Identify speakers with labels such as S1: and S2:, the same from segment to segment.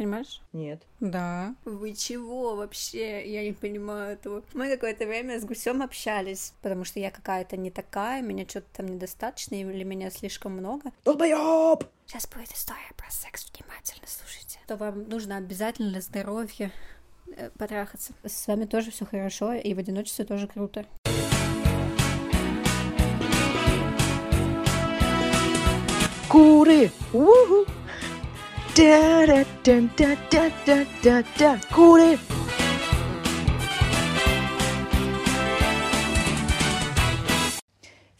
S1: Понимаешь?
S2: Нет.
S1: Да. Вы чего вообще? Я не понимаю этого. Мы какое-то время с гусем общались, потому что я какая-то не такая, меня что-то там недостаточно, или меня слишком много.
S2: Долбоёб!
S1: Сейчас будет история про секс, внимательно слушайте. То вам нужно обязательно для здоровья э, потрахаться. С вами тоже все хорошо, и в одиночестве тоже круто.
S2: Куры! Уху! ダダダダダダダダこれ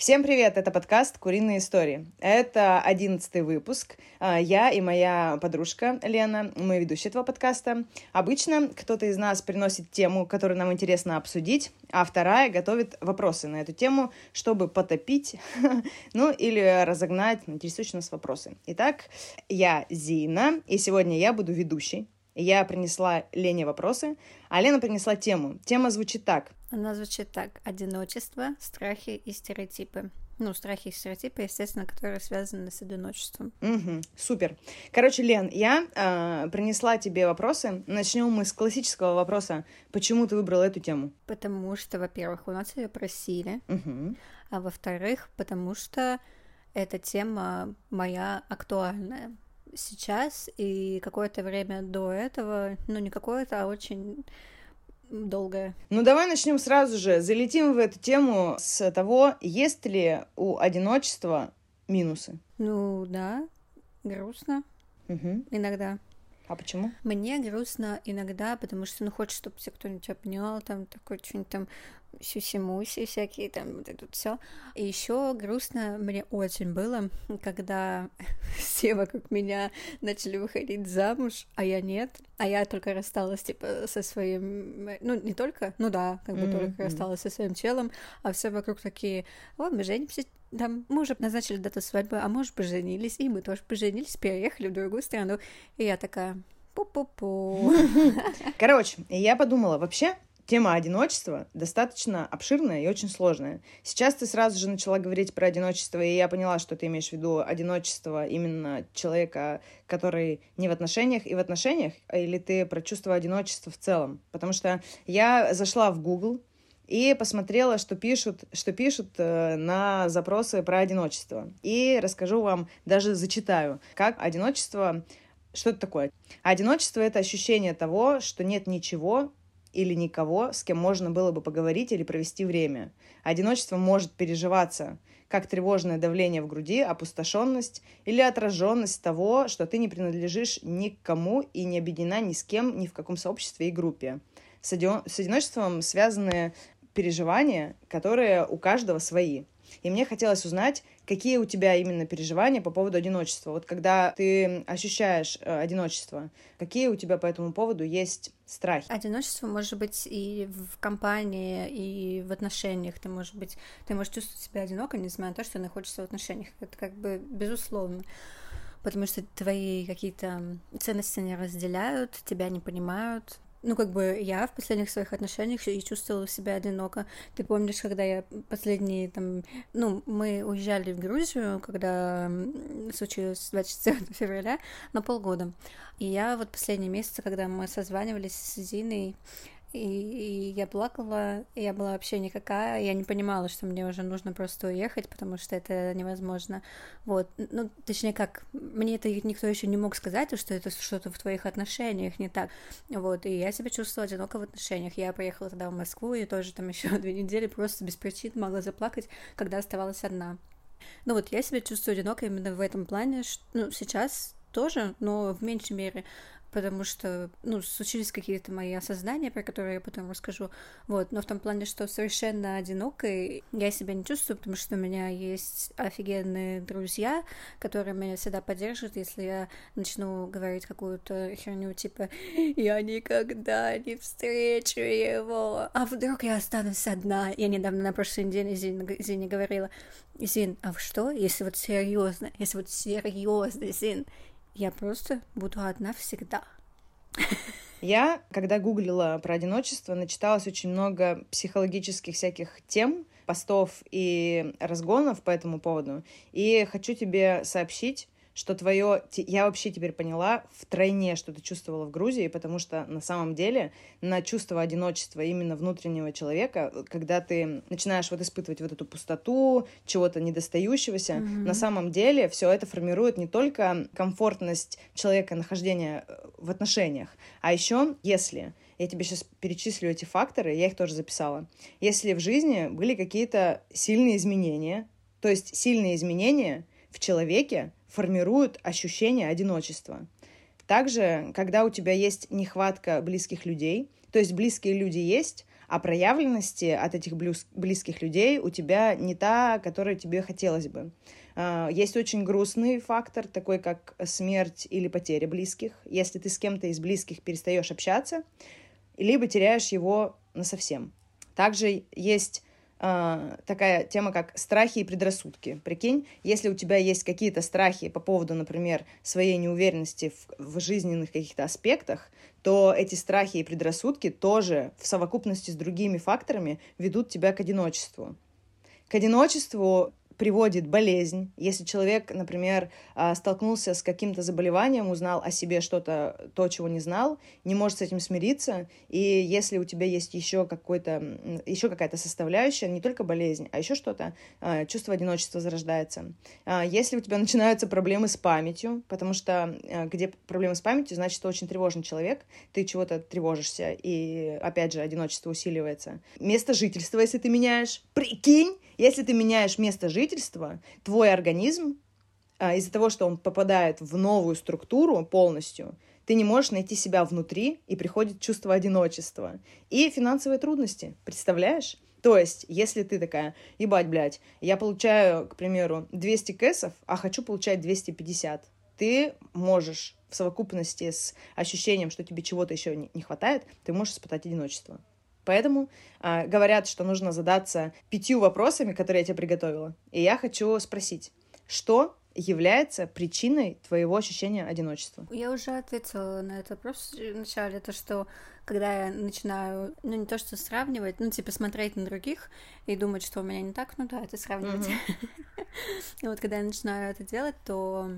S2: Всем привет! Это подкаст «Куриные истории». Это одиннадцатый выпуск. А, я и моя подружка Лена, мы ведущие этого подкаста. Обычно кто-то из нас приносит тему, которую нам интересно обсудить, а вторая готовит вопросы на эту тему, чтобы потопить, ну или разогнать интересующие нас вопросы. Итак, я Зина, и сегодня я буду ведущей. Я принесла Лене вопросы, а Лена принесла тему. Тема звучит так.
S1: Она звучит так. Одиночество, страхи и стереотипы. Ну, страхи и стереотипы, естественно, которые связаны с одиночеством.
S2: Угу, супер. Короче, Лен, я э, принесла тебе вопросы. Начнем мы с классического вопроса. Почему ты выбрала эту тему?
S1: Потому что, во-первых, у нас ее просили,
S2: угу.
S1: а во-вторых, потому что эта тема моя актуальная сейчас и какое-то время до этого, ну не какое-то, а очень долгое.
S2: Ну давай начнем сразу же, залетим в эту тему с того, есть ли у одиночества минусы.
S1: Ну да, грустно
S2: угу.
S1: иногда.
S2: А почему?
S1: Мне грустно иногда, потому что, ну, хочешь, чтобы тебя кто-нибудь обнял, там, такой что-нибудь там сюси-муси всякие, там, вот это все. И еще грустно мне очень было, когда все вокруг меня начали выходить замуж, а я нет, а я только рассталась, типа, со своим, ну, не только, ну да, как бы mm-hmm. только рассталась со своим телом, а все вокруг такие, о, мы женимся, там, мы уже назначили дату свадьбы, а может, поженились, и мы тоже поженились, переехали в другую страну, и я такая, пу-пу-пу.
S2: Короче, я подумала, вообще, тема одиночества достаточно обширная и очень сложная. Сейчас ты сразу же начала говорить про одиночество, и я поняла, что ты имеешь в виду одиночество именно человека, который не в отношениях и в отношениях, или ты про чувство одиночества в целом. Потому что я зашла в Google и посмотрела, что пишут, что пишут э, на запросы про одиночество. И расскажу вам, даже зачитаю, как одиночество что это такое? Одиночество — это ощущение того, что нет ничего, или никого, с кем можно было бы поговорить или провести время. Одиночество может переживаться как тревожное давление в груди, опустошенность или отраженность того, что ты не принадлежишь ни к кому и не объединена ни с кем, ни в каком сообществе и группе. С, одиночеством связаны переживания, которые у каждого свои. И мне хотелось узнать, какие у тебя именно переживания по поводу одиночества. Вот когда ты ощущаешь э, одиночество, какие у тебя по этому поводу есть страхи?
S1: Одиночество может быть и в компании, и в отношениях. Ты, может быть, ты можешь чувствовать себя одиноко, несмотря на то, что находишься в отношениях. Это как бы безусловно потому что твои какие-то ценности не разделяют, тебя не понимают, ну, как бы я в последних своих отношениях и чувствовала себя одиноко. Ты помнишь, когда я последние там, ну, мы уезжали в Грузию, когда случилось 24 февраля на полгода. И я вот последние месяцы, когда мы созванивались с Зиной, и, я плакала, и я была вообще никакая, я не понимала, что мне уже нужно просто уехать, потому что это невозможно. Вот, ну, точнее как, мне это никто еще не мог сказать, что это что-то в твоих отношениях не так. Вот, и я себя чувствовала одиноко в отношениях. Я поехала тогда в Москву, и тоже там еще две недели просто без причин могла заплакать, когда оставалась одна. Ну вот, я себя чувствую одиноко именно в этом плане, что, ну, сейчас тоже, но в меньшей мере потому что, ну, случились какие-то мои осознания, про которые я потом расскажу, вот, но в том плане, что совершенно одинокой я себя не чувствую, потому что у меня есть офигенные друзья, которые меня всегда поддержат, если я начну говорить какую-то херню, типа, я никогда не встречу его, а вдруг я останусь одна. Я недавно на прошлой неделе Зине, Зине говорила, Зин, а что, если вот серьезно, если вот серьезно, Зин, я просто буду одна всегда.
S2: Я, когда гуглила про одиночество, начиталась очень много психологических всяких тем, постов и разгонов по этому поводу. И хочу тебе сообщить, что твое... Я вообще теперь поняла втройне, что ты чувствовала в Грузии, потому что на самом деле на чувство одиночества именно внутреннего человека, когда ты начинаешь вот испытывать вот эту пустоту, чего-то недостающегося, mm-hmm. на самом деле все это формирует не только комфортность человека нахождения э, в отношениях, а еще если я тебе сейчас перечислю эти факторы, я их тоже записала. Если в жизни были какие-то сильные изменения, то есть сильные изменения в человеке формируют ощущение одиночества. Также, когда у тебя есть нехватка близких людей, то есть близкие люди есть, а проявленности от этих близких людей у тебя не та, которая тебе хотелось бы. А, есть очень грустный фактор, такой как смерть или потеря близких. Если ты с кем-то из близких перестаешь общаться, либо теряешь его насовсем. Также есть э, такая тема, как страхи и предрассудки. Прикинь, если у тебя есть какие-то страхи по поводу, например, своей неуверенности в, в жизненных каких-то аспектах, то эти страхи и предрассудки тоже в совокупности с другими факторами ведут тебя к одиночеству. К одиночеству приводит болезнь. Если человек, например, а, столкнулся с каким-то заболеванием, узнал о себе что-то, то, чего не знал, не может с этим смириться, и если у тебя есть еще какой-то, еще какая-то составляющая, не только болезнь, а еще что-то, а, чувство одиночества зарождается. А, если у тебя начинаются проблемы с памятью, потому что где проблемы с памятью, значит, ты очень тревожный человек, ты чего-то тревожишься, и, опять же, одиночество усиливается. Место жительства, если ты меняешь, прикинь, если ты меняешь место жительства, твой организм а, из-за того, что он попадает в новую структуру полностью, ты не можешь найти себя внутри, и приходит чувство одиночества. И финансовые трудности, представляешь? То есть, если ты такая, ебать, блядь, я получаю, к примеру, 200 кэсов, а хочу получать 250, ты можешь в совокупности с ощущением, что тебе чего-то еще не хватает, ты можешь испытать одиночество. Поэтому э, говорят, что нужно задаться пятью вопросами, которые я тебе приготовила. И я хочу спросить, что является причиной твоего ощущения одиночества?
S1: Я уже ответила на этот вопрос вначале, то, что когда я начинаю, ну, не то что сравнивать, ну, типа смотреть на других и думать, что у меня не так, ну да, это сравнивать. И вот когда я начинаю это делать, то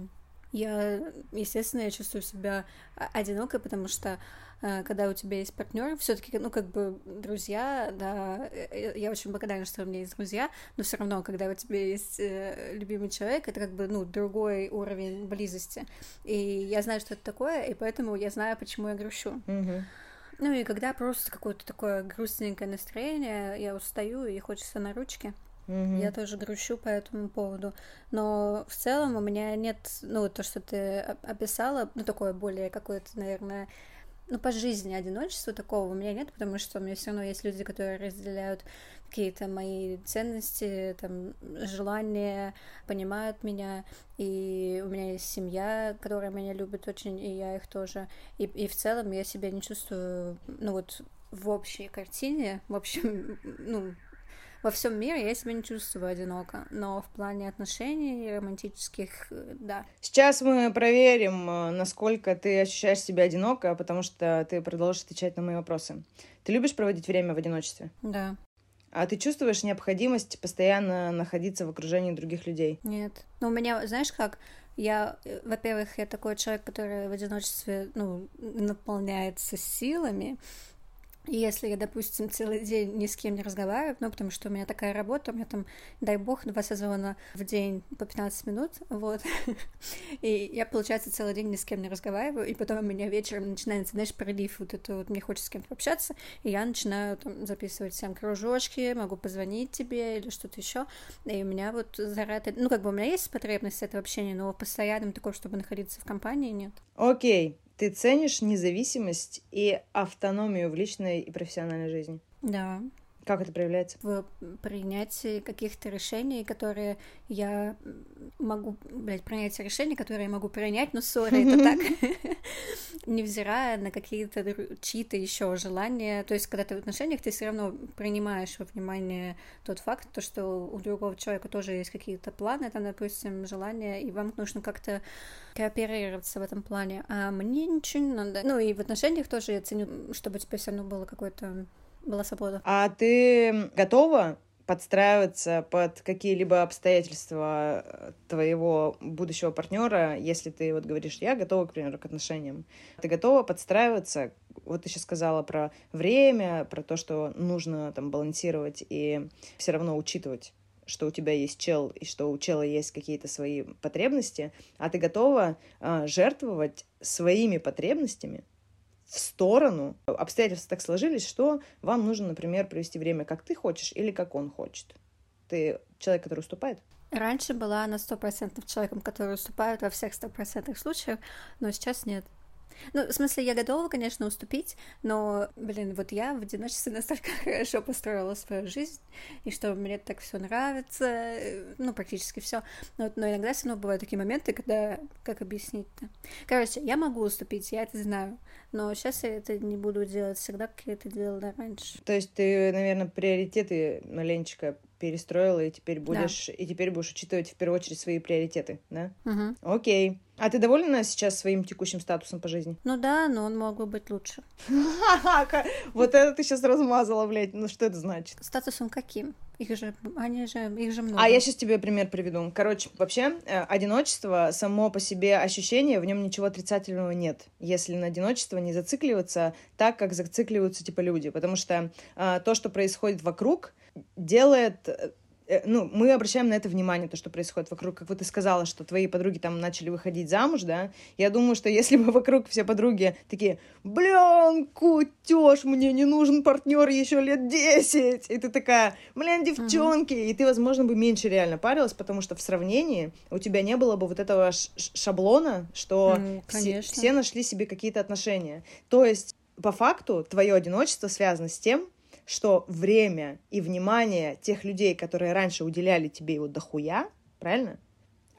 S1: я, естественно, я чувствую себя одинокой, потому что Э, когда у тебя есть партнер, все-таки, ну, как бы друзья, да, э, я очень благодарна, что у меня есть друзья, но все равно, когда у тебя есть э, любимый человек, это как бы, ну, другой уровень близости. И я знаю, что это такое, и поэтому я знаю, почему я грущу.
S2: Mm-hmm.
S1: Ну и когда просто какое-то такое грустненькое настроение, я устаю и хочется на ручке.
S2: Mm-hmm.
S1: Я тоже грущу по этому поводу. Но в целом у меня нет, ну, то, что ты описала, ну, такое более какое-то, наверное, ну, по жизни одиночества такого у меня нет, потому что у меня все равно есть люди, которые разделяют какие-то мои ценности, там, желания, понимают меня, и у меня есть семья, которая меня любит очень, и я их тоже, и, и в целом я себя не чувствую, ну, вот в общей картине, в общем, ну, во всем мире я себя не чувствую одиноко, но в плане отношений романтических, э, да.
S2: Сейчас мы проверим, э, насколько ты ощущаешь себя одиноко, потому что ты продолжишь отвечать на мои вопросы. Ты любишь проводить время в одиночестве?
S1: Да.
S2: А ты чувствуешь необходимость постоянно находиться в окружении других людей?
S1: Нет. Ну, у меня, знаешь как, я, э, во-первых, я такой человек, который в одиночестве, ну, наполняется силами, если я, допустим, целый день ни с кем не разговариваю, ну, потому что у меня такая работа, у меня там, дай бог, два созвона в день по 15 минут, вот, и я, получается, целый день ни с кем не разговариваю, и потом у меня вечером начинается, знаешь, прилив вот это вот, мне хочется с кем-то общаться, и я начинаю там записывать всем кружочки, могу позвонить тебе или что-то еще, и у меня вот заряд, ну, как бы у меня есть потребность этого общения, но постоянным такого, чтобы находиться в компании, нет.
S2: Окей, ты ценишь независимость и автономию в личной и профессиональной жизни?
S1: Да.
S2: Как это проявляется?
S1: В принятии каких-то решений, которые я могу, блядь, принять решения, которые я могу принять, но сори, это так, невзирая на какие-то чьи-то еще желания. То есть, когда ты в отношениях, ты все равно принимаешь во внимание тот факт, то, что у другого человека тоже есть какие-то планы, там, допустим, желания, и вам нужно как-то кооперироваться в этом плане. А мне ничего не надо. Ну, и в отношениях тоже я ценю, чтобы у тебя все равно было какое-то была свобода.
S2: А ты готова подстраиваться под какие-либо обстоятельства э, твоего будущего партнера, если ты вот говоришь, я готова, к примеру, к отношениям. Ты готова подстраиваться, вот ты сейчас сказала про время, про то, что нужно там балансировать и все равно учитывать что у тебя есть чел, и что у чела есть какие-то свои потребности, а ты готова э, жертвовать своими потребностями в сторону. Обстоятельства так сложились, что вам нужно, например, провести время, как ты хочешь или как он хочет. Ты человек, который уступает?
S1: Раньше была на сто процентов человеком, который уступает во всех сто процентных случаях, но сейчас нет. Ну, в смысле, я готова, конечно, уступить, но, блин, вот я в одиночестве настолько хорошо построила свою жизнь, и что мне так все нравится, ну, практически все. Но, но иногда все равно бывают такие моменты, когда, как объяснить-то? Короче, я могу уступить, я это знаю, но сейчас я это не буду делать всегда, как я это делала раньше.
S2: То есть ты, наверное, приоритеты маленечко перестроила, и теперь будешь, да. и теперь будешь учитывать в первую очередь свои приоритеты, да?
S1: Угу.
S2: Окей. А ты довольна сейчас своим текущим статусом по жизни?
S1: Ну да, но он мог бы быть лучше.
S2: Вот это ты сейчас размазала, блядь. Ну что это значит?
S1: Статусом каким? Их же, они же, их же много.
S2: А я сейчас тебе пример приведу. Короче, вообще, э, одиночество, само по себе ощущение, в нем ничего отрицательного нет, если на одиночество не зацикливаться так, как зацикливаются, типа, люди. Потому что э, то, что происходит вокруг, делает э, ну, мы обращаем на это внимание, то, что происходит вокруг. Как вот ты сказала, что твои подруги там начали выходить замуж, да? Я думаю, что если бы вокруг все подруги такие, блин, кутеж, мне не нужен партнер еще лет 10. И ты такая, блин, девчонки. Uh-huh. И ты, возможно, бы меньше реально парилась, потому что в сравнении у тебя не было бы вот этого шаблона, что
S1: mm,
S2: все, все нашли себе какие-то отношения. То есть, по факту, твое одиночество связано с тем, что время и внимание тех людей, которые раньше уделяли тебе его дохуя, правильно?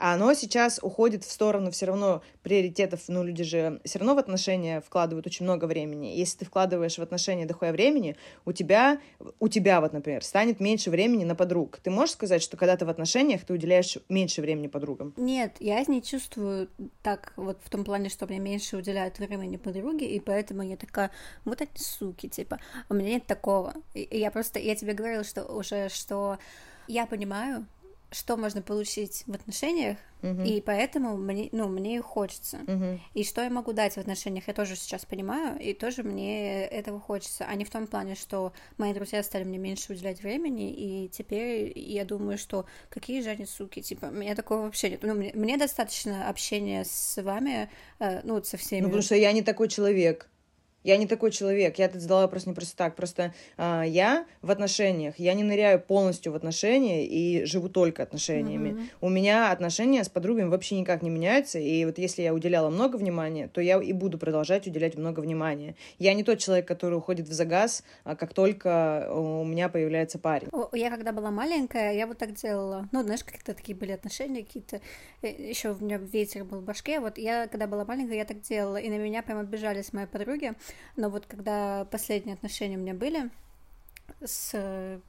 S2: А оно сейчас уходит в сторону все равно приоритетов. Ну, люди же все равно в отношения вкладывают очень много времени. Если ты вкладываешь в отношения дохуя времени, у тебя, у тебя вот, например, станет меньше времени на подруг. Ты можешь сказать, что когда ты в отношениях, ты уделяешь меньше времени подругам?
S1: Нет, я не чувствую так вот в том плане, что мне меньше уделяют времени подруги, и поэтому я такая, вот эти суки, типа, у меня нет такого. И я просто, я тебе говорила, что уже, что я понимаю, что можно получить в отношениях, uh-huh. и поэтому мне, ну, мне хочется.
S2: Uh-huh.
S1: И что я могу дать в отношениях, я тоже сейчас понимаю, и тоже мне этого хочется, а не в том плане, что мои друзья стали мне меньше уделять времени, и теперь я думаю, что какие же они суки, типа, у меня такого вообще нет. Ну, мне, мне достаточно общения с вами, э, ну, со всеми.
S2: Ну, потому что я не такой человек. Я не такой человек, я это задала вопрос не просто так, просто а, я в отношениях, я не ныряю полностью в отношения и живу только отношениями. Mm-hmm. У меня отношения с подругами вообще никак не меняются, и вот если я уделяла много внимания, то я и буду продолжать уделять много внимания. Я не тот человек, который уходит в загаз, а как только у меня появляется парень.
S1: Я когда была маленькая, я вот так делала. Ну, знаешь, как-то такие были отношения какие-то. Э, Еще у меня ветер был в башке. Вот я, когда была маленькая, я так делала, и на меня прям обижались мои подруги но вот когда последние отношения у меня были с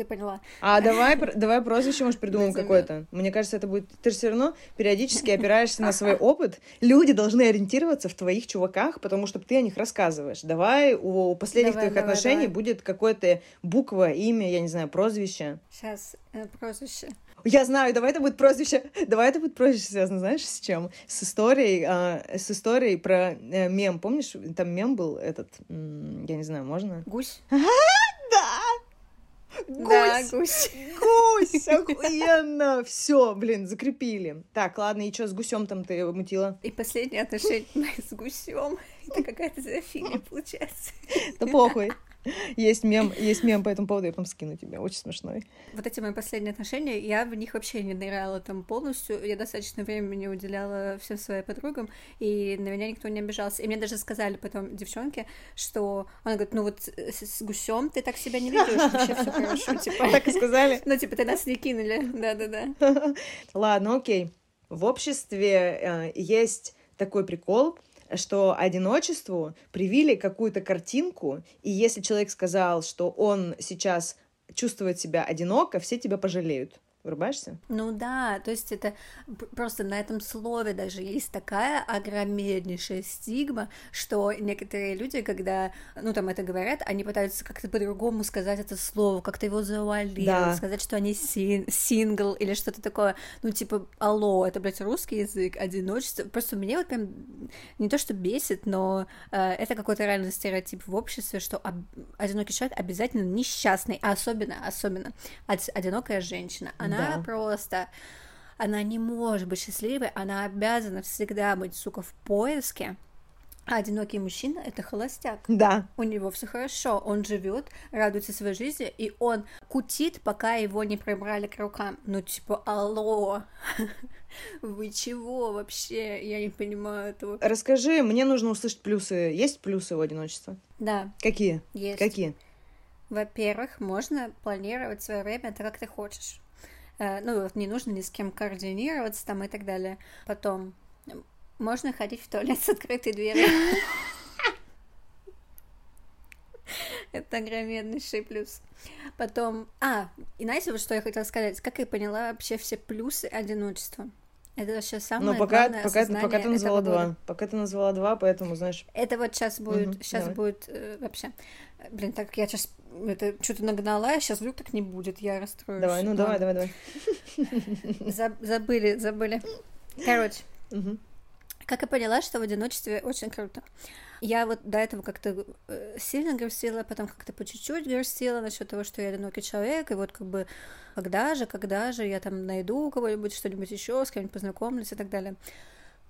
S1: ты поняла.
S2: А давай, давай прозвище, может, придумаем какое-то. Мне кажется, это будет... Ты же все равно периодически опираешься на свой опыт. Люди должны ориентироваться в твоих чуваках, потому что ты о них рассказываешь. Давай у последних давай, твоих давай, отношений давай. будет какое-то буква, имя, я не знаю, прозвище.
S1: Сейчас, э, прозвище.
S2: Я знаю, давай это будет прозвище. Давай это будет прозвище связано, знаешь, с чем? С историей, а, с историей про э, мем. Помнишь, там мем был этот, я не знаю, можно?
S1: Гусь.
S2: да!
S1: Гусь! Да, гусь.
S2: Гусь! Охуенно! Все, блин, закрепили. Так, ладно, и что с гусем там ты мутила?
S1: И последнее отношение с гусем. Это какая-то зоофилия получается.
S2: Да похуй. Есть мем, есть мем по этому поводу, я потом скину тебе, очень смешной.
S1: Вот эти мои последние отношения, я в них вообще не ныряла там полностью, я достаточно времени уделяла всем своим подругам, и на меня никто не обижался. И мне даже сказали потом девчонки, что она говорит, ну вот с гусем ты так себя не ведешь, вообще все хорошо, типа.
S2: Так и сказали?
S1: Ну, типа, ты нас не кинули, да-да-да.
S2: Ладно, окей. В обществе э, есть такой прикол, что одиночеству привили какую-то картинку, и если человек сказал, что он сейчас чувствует себя одиноко, все тебя пожалеют. Врубаешься?
S1: Ну да, то есть это просто на этом слове даже есть такая огромнейшая стигма, что некоторые люди, когда, ну там это говорят, они пытаются как-то по-другому сказать это слово, как-то его завуалировать, да. сказать, что они син сингл или что-то такое, ну типа, алло, это, блядь, русский язык, одиночество, просто меня вот прям не то, что бесит, но э, это какой-то реальный стереотип в обществе, что об... одинокий человек обязательно несчастный, а особенно, особенно одинокая женщина, она да. просто она не может быть счастливой, она обязана всегда быть, сука, в поиске. А одинокий мужчина это холостяк.
S2: Да.
S1: У него все хорошо, он живет, радуется своей жизни, и он кутит, пока его не прибрали к рукам. Ну, типа, алло, вы чего вообще? Я не понимаю этого.
S2: Расскажи, мне нужно услышать плюсы. Есть плюсы у одиночества?
S1: Да.
S2: Какие?
S1: Есть.
S2: Какие?
S1: Во-первых, можно планировать свое время так, как ты хочешь. Э, ну, вот не нужно ни с кем координироваться там и так далее. Потом, можно ходить в туалет с открытой дверью. Это огромнейший плюс. Потом, а, и знаете, вот что я хотела сказать, как я поняла вообще все плюсы одиночества. Это вообще самое
S2: Но пока,
S1: главное
S2: пока, пока ты назвала два. Года. Пока ты назвала два, поэтому, знаешь...
S1: Это вот сейчас будет, угу, сейчас давай. будет э, вообще... Блин, так я сейчас это что-то нагнала, а сейчас вдруг так не будет, я расстроюсь.
S2: Давай, ну давай, давай, давай.
S1: Забыли, забыли. Короче, как я поняла, что в одиночестве очень круто. Я вот до этого как-то э, сильно грустила, потом как-то по чуть-чуть грустила насчет того, что я одинокий человек, и вот как бы когда же, когда же я там найду кого-нибудь, что-нибудь еще, с кем-нибудь познакомлюсь и так далее.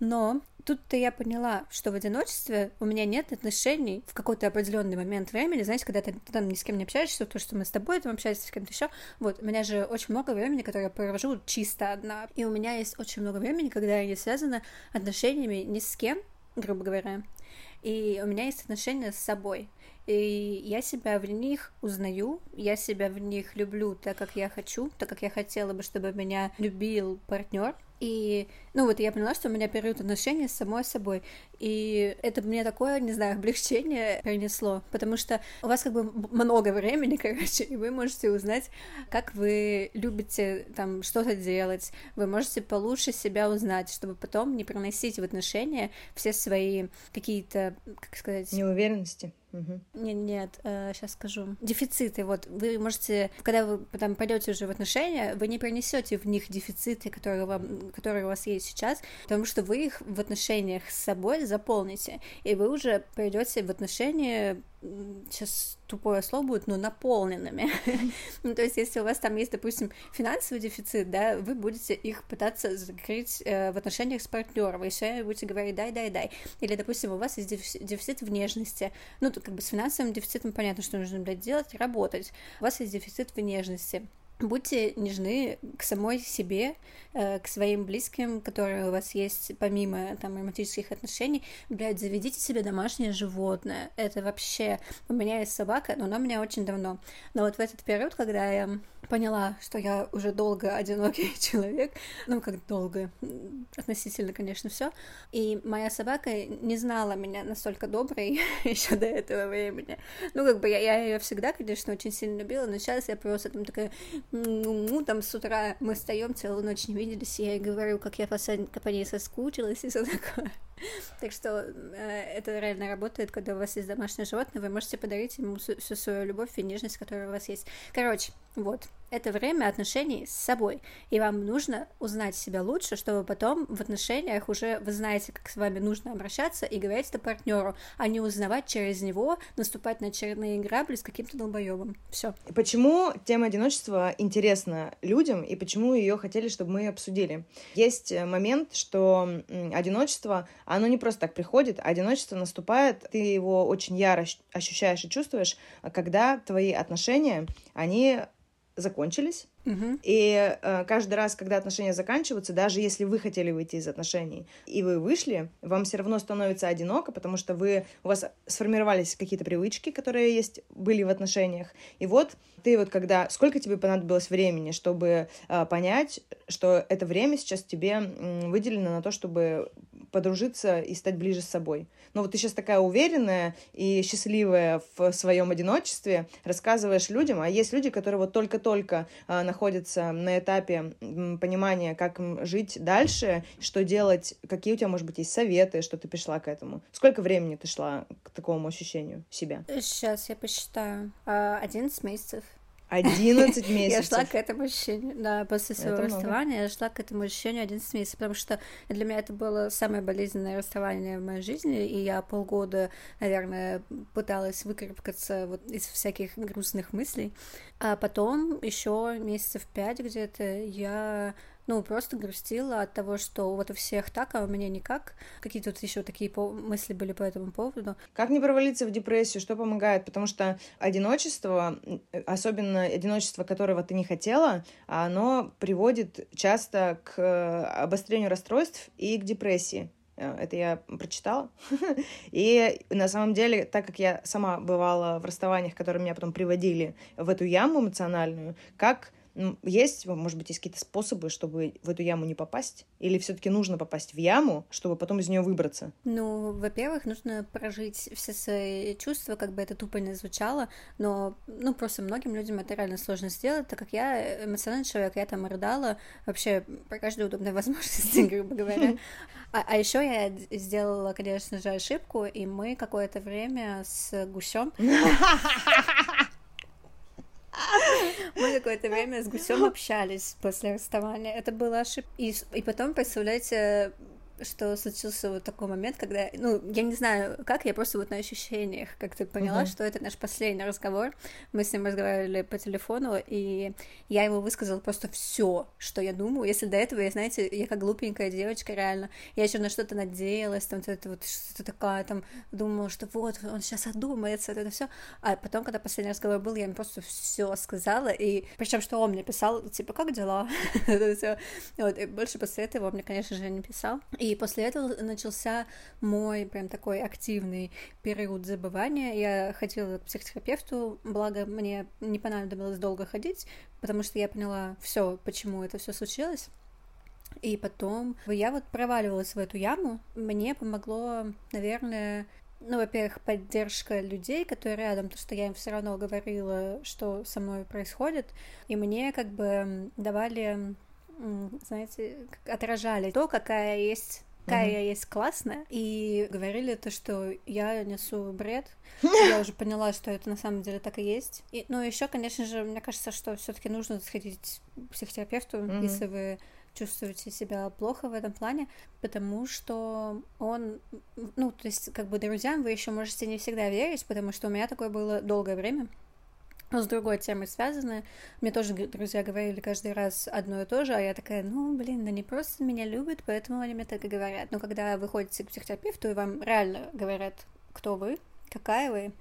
S1: Но тут-то я поняла, что в одиночестве у меня нет отношений в какой-то определенный момент времени, знаете, когда ты, там ни с кем не общаешься, то, что мы с тобой там общаемся с кем-то еще, вот, у меня же очень много времени, которое я провожу чисто одна, и у меня есть очень много времени, когда я не связана отношениями ни с кем, грубо говоря, и у меня есть отношения с собой, и я себя в них узнаю, я себя в них люблю так, как я хочу, так, как я хотела бы, чтобы меня любил партнер, и, ну, вот я поняла, что у меня период отношений с самой собой. И это мне такое, не знаю, облегчение принесло, потому что у вас как бы много времени, короче, и вы можете узнать, как вы любите там что-то делать. Вы можете получше себя узнать, чтобы потом не приносить в отношения все свои какие-то, как сказать...
S2: Неуверенности.
S1: Угу. Нет, нет, э, сейчас скажу. Дефициты. Вот вы можете, когда вы потом пойдете уже в отношения, вы не принесете в них дефициты, которые вам, которые у вас есть сейчас, потому что вы их в отношениях с собой заполните, и вы уже придете в отношения сейчас тупое слово будет, но наполненными. ну, то есть, если у вас там есть, допустим, финансовый дефицит, да, вы будете их пытаться закрыть э, в отношениях с партнером, и все будете говорить дай, дай, дай. Или, допустим, у вас есть дефицит в нежности. Ну, то как бы с финансовым дефицитом понятно, что нужно, блядь, делать, работать. У вас есть дефицит в нежности будьте нежны к самой себе, э, к своим близким, которые у вас есть помимо там романтических отношений. Блядь, заведите себе домашнее животное. Это вообще... У меня есть собака, но она у меня очень давно. Но вот в этот период, когда я поняла, что я уже долго одинокий человек, ну, как долго, относительно, конечно, все. И моя собака не знала меня настолько доброй еще до этого времени. Ну, как бы я, я ее всегда, конечно, очень сильно любила, но сейчас я просто там такая, ну, там с утра мы встаем, целую ночь не виделись, и я ей говорю, как я по ней соскучилась и все такое. Так что э, это реально работает, когда у вас есть домашнее животное, вы можете подарить ему всю свою любовь и нежность, которая у вас есть. Короче, вот, это время отношений с собой, и вам нужно узнать себя лучше, чтобы потом в отношениях уже вы знаете, как с вами нужно обращаться и говорить это партнеру, а не узнавать через него, наступать на очередные грабли с каким-то долбоебом. Все.
S2: Почему тема одиночества интересна людям и почему ее хотели, чтобы мы обсудили? Есть э, момент, что одиночество, оно не просто так приходит, а одиночество наступает, ты его очень яро ощущаешь и чувствуешь, когда твои отношения, они закончились.
S1: Угу.
S2: И э, каждый раз, когда отношения заканчиваются, даже если вы хотели выйти из отношений, и вы вышли, вам все равно становится одиноко, потому что вы, у вас сформировались какие-то привычки, которые есть, были в отношениях. И вот ты вот когда... Сколько тебе понадобилось времени, чтобы э, понять, что это время сейчас тебе выделено на то, чтобы подружиться и стать ближе с собой. Но вот ты сейчас такая уверенная и счастливая в своем одиночестве, рассказываешь людям, а есть люди, которые вот только-только а, находятся на этапе понимания, как жить дальше, что делать, какие у тебя, может быть, есть советы, что ты пришла к этому. Сколько времени ты шла к такому ощущению себя?
S1: Сейчас я посчитаю. 11 месяцев.
S2: 11 месяцев.
S1: Я шла к этому ощущению, да, после своего это расставания много. я шла к этому ощущению 11 месяцев, потому что для меня это было самое болезненное расставание в моей жизни, и я полгода, наверное, пыталась выкарабкаться вот из всяких грустных мыслей. А потом еще месяцев пять где-то я ну, просто грустила от того, что вот у всех так, а у меня никак. Какие тут еще такие мысли были по этому поводу?
S2: Как не провалиться в депрессию? Что помогает? Потому что одиночество, особенно одиночество, которого ты не хотела, оно приводит часто к э, обострению расстройств и к депрессии. Э, это я прочитала. И на самом деле, так как я сама бывала в расставаниях, которые меня потом приводили в эту яму эмоциональную, как есть, может быть, есть какие-то способы, чтобы в эту яму не попасть? Или все-таки нужно попасть в яму, чтобы потом из нее выбраться?
S1: Ну, во-первых, нужно прожить все свои чувства, как бы это тупо не звучало, но, ну, просто многим людям это реально сложно сделать, так как я эмоциональный человек, я там рыдала вообще по каждой удобной возможности, грубо говоря. А, а еще я сделала, конечно же, ошибку, и мы какое-то время с гусем Мы какое-то время с гусем общались после расставания. Это было ошибка. И, и потом, представляете, что случился вот такой момент, когда, ну, я не знаю, как, я просто вот на ощущениях как-то поняла, uh-huh. что это наш последний разговор. Мы с ним разговаривали по телефону, и я ему высказала просто все, что я думаю. Если до этого, я, знаете, я как глупенькая девочка, реально, я еще на что-то надеялась, там, это вот что-то такое, там, думала, что вот, он сейчас одумается, это все. А потом, когда последний разговор был, я ему просто все сказала, и причем, что он мне писал, типа, как дела? вот, и больше после этого он мне, конечно же, не писал. И и после этого начался мой прям такой активный период забывания. Я ходила к психотерапевту, благо мне не понадобилось долго ходить, потому что я поняла все, почему это все случилось. И потом я вот проваливалась в эту яму. Мне помогло, наверное, ну, во-первых, поддержка людей, которые рядом, то, что я им все равно говорила, что со мной происходит, и мне как бы давали знаете, отражали то, какая есть какая mm-hmm. я есть классная, и говорили то, что я несу бред. Я уже поняла, что это на самом деле так и есть. И, ну, еще, конечно же, мне кажется, что все-таки нужно сходить к психотерапевту, mm-hmm. если вы чувствуете себя плохо в этом плане, потому что он, ну, то есть, как бы друзьям вы еще можете не всегда верить, потому что у меня такое было долгое время с другой темой связаны. Мне тоже друзья говорили каждый раз одно и то же, а я такая, ну, блин, они просто меня любят, поэтому они мне так и говорят. Но когда вы ходите к психотерапевту, и вам реально говорят, кто вы, какая вы,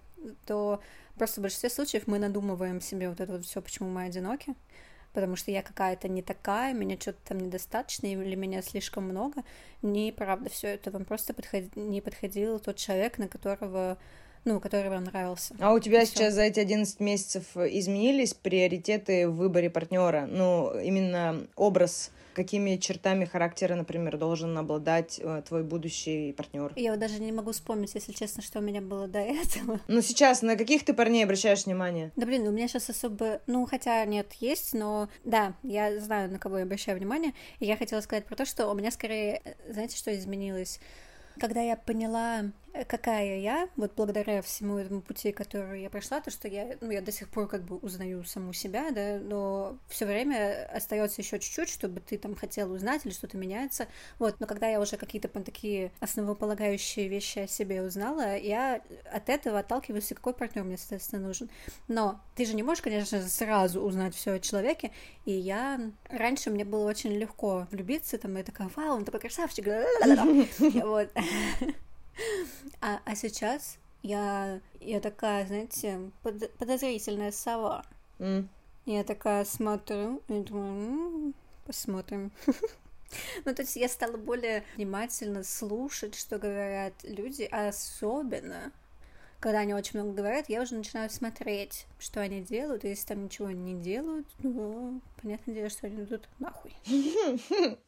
S1: то просто в большинстве случаев мы надумываем себе вот это вот все, почему мы одиноки, потому что я какая-то не такая, меня что-то там недостаточно, или меня слишком много. Неправда, все это вам просто подход... не подходил тот человек, на которого ну, который вам нравился.
S2: А у тебя сейчас за эти 11 месяцев изменились приоритеты в выборе партнера? Ну, именно образ какими чертами характера, например, должен обладать э, твой будущий партнер?
S1: Я вот даже не могу вспомнить, если честно, что у меня было до этого.
S2: Ну, сейчас на каких ты парней обращаешь внимание?
S1: Да, блин, у меня сейчас особо... Ну, хотя нет, есть, но да, я знаю, на кого я обращаю внимание. И я хотела сказать про то, что у меня скорее... Э, знаете, что изменилось? Когда я поняла, какая я, вот благодаря всему этому пути, который я прошла, то, что я, ну, я до сих пор как бы узнаю саму себя, да, но все время остается еще чуть-чуть, чтобы ты там хотела узнать или что-то меняется, вот, но когда я уже какие-то такие основополагающие вещи о себе узнала, я от этого отталкиваюсь, и какой партнер мне, соответственно, нужен. Но ты же не можешь, конечно, сразу узнать все о человеке, и я раньше мне было очень легко влюбиться, там, я такая, вау, он такой красавчик, вот. А, а сейчас я, я такая, знаете, под, подозрительная сова. Mm. Я такая смотрю и думаю, ну, посмотрим. Ну, то есть я стала более внимательно слушать, что говорят люди, а особенно когда они очень много говорят, я уже начинаю смотреть, что они делают, и если там ничего не делают, ну, понятное дело, что они идут нахуй.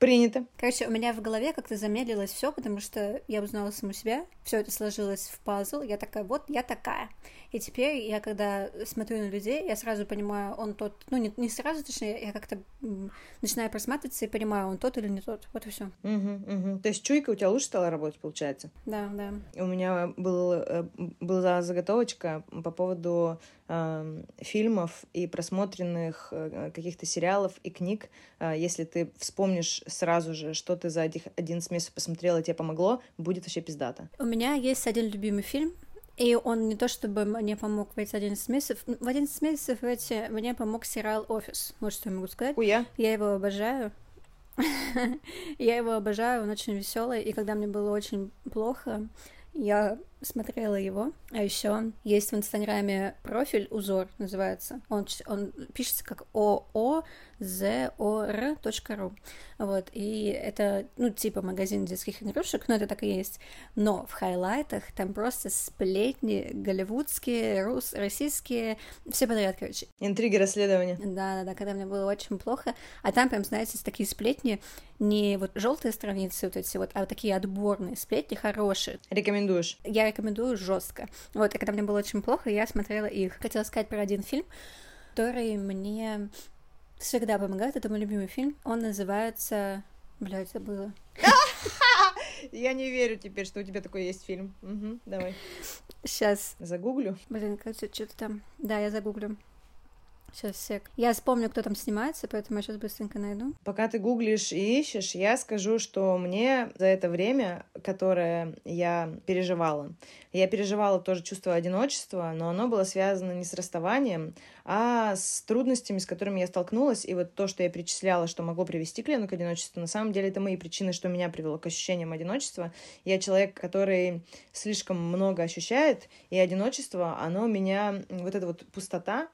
S2: Принято.
S1: Короче, у меня в голове как-то замедлилось все, потому что я узнала саму себя, все это сложилось в пазл, я такая, вот я такая. И теперь я, когда смотрю на людей, я сразу понимаю, он тот, ну не, не сразу, точнее, я как-то начинаю просматриваться и понимаю, он тот или не тот. Вот и все.
S2: Угу, угу. То есть чуйка у тебя лучше стала работать, получается?
S1: Да, да.
S2: У меня был, э, была заготовочка по поводу э, фильмов и просмотренных э, каких-то сериалов и книг. Э, если ты вспомнишь сразу же, что ты за 11 месяцев посмотрела и тебе помогло, будет вообще пиздато.
S1: У меня есть один любимый фильм, и он не то чтобы мне помог в эти 11 месяцев. В 11 месяцев эти мне помог сериал «Офис». Вот что я могу сказать.
S2: Уя.
S1: Я его обожаю. я его обожаю, он очень веселый. И когда мне было очень плохо, я смотрела его. А еще есть в Инстаграме профиль узор называется. Он, он пишется как ООЗОР.ру. Вот, и это, ну, типа магазин детских игрушек, но это так и есть. Но в хайлайтах там просто сплетни голливудские, рус, российские, все подряд, короче.
S2: Интриги расследования.
S1: Да-да-да, когда мне было очень плохо. А там прям, знаете, такие сплетни, не вот желтые страницы вот эти вот, а вот такие отборные сплетни хорошие.
S2: Рекомендуешь?
S1: Я рекомендую жестко. Вот, и когда мне было очень плохо, я смотрела их. Хотела сказать про один фильм, который мне всегда помогает. Это мой любимый фильм. Он называется... Блядь, забыла.
S2: Я не верю теперь, что у тебя такой есть фильм. Угу, давай.
S1: Сейчас.
S2: Загуглю.
S1: Блин, как что-то там. Да, я загуглю. Сейчас, сек. Я вспомню, кто там снимается, поэтому я сейчас быстренько найду.
S2: Пока ты гуглишь и ищешь, я скажу, что мне за это время, которое я переживала, я переживала тоже чувство одиночества, но оно было связано не с расставанием, а с трудностями, с которыми я столкнулась. И вот то, что я перечисляла, что могло привести клиенту к одиночеству, на самом деле это мои причины, что меня привело к ощущениям одиночества. Я человек, который слишком много ощущает, и одиночество, оно меня, вот эта вот пустота,